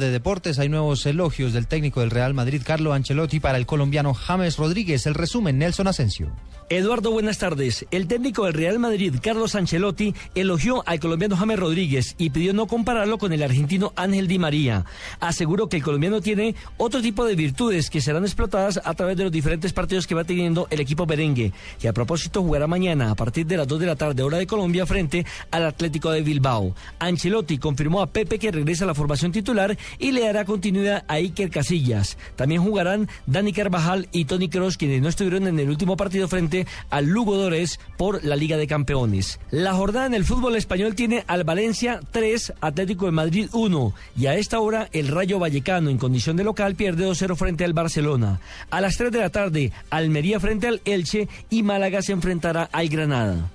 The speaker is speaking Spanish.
de deportes hay nuevos elogios del técnico del Real Madrid, Carlo Ancelotti, para el colombiano James Rodríguez. El resumen, Nelson Asensio. Eduardo, buenas tardes. El técnico del Real Madrid, Carlos Ancelotti, elogió al colombiano James Rodríguez y pidió no compararlo con el argentino Ángel Di María. Aseguró que el colombiano tiene otro tipo de virtudes que serán explotadas a través de los diferentes partidos que va teniendo el equipo merengue, que a propósito jugará mañana a partir de las 2 de la tarde, hora de Colombia, frente al Atlético de Bilbao. Ancelotti confirmó a Pepe que regresa a la formación titular y le dará continuidad a Iker Casillas. También jugarán Dani Carvajal y Tony Kroos, quienes no estuvieron en el último partido frente al Lugo Dores por la Liga de Campeones. La jornada en el fútbol español tiene al Valencia 3, Atlético de Madrid 1 y a esta hora el Rayo Vallecano en condición de local pierde 2-0 frente al Barcelona. A las 3 de la tarde, Almería frente al Elche y Málaga se enfrentará al Granada.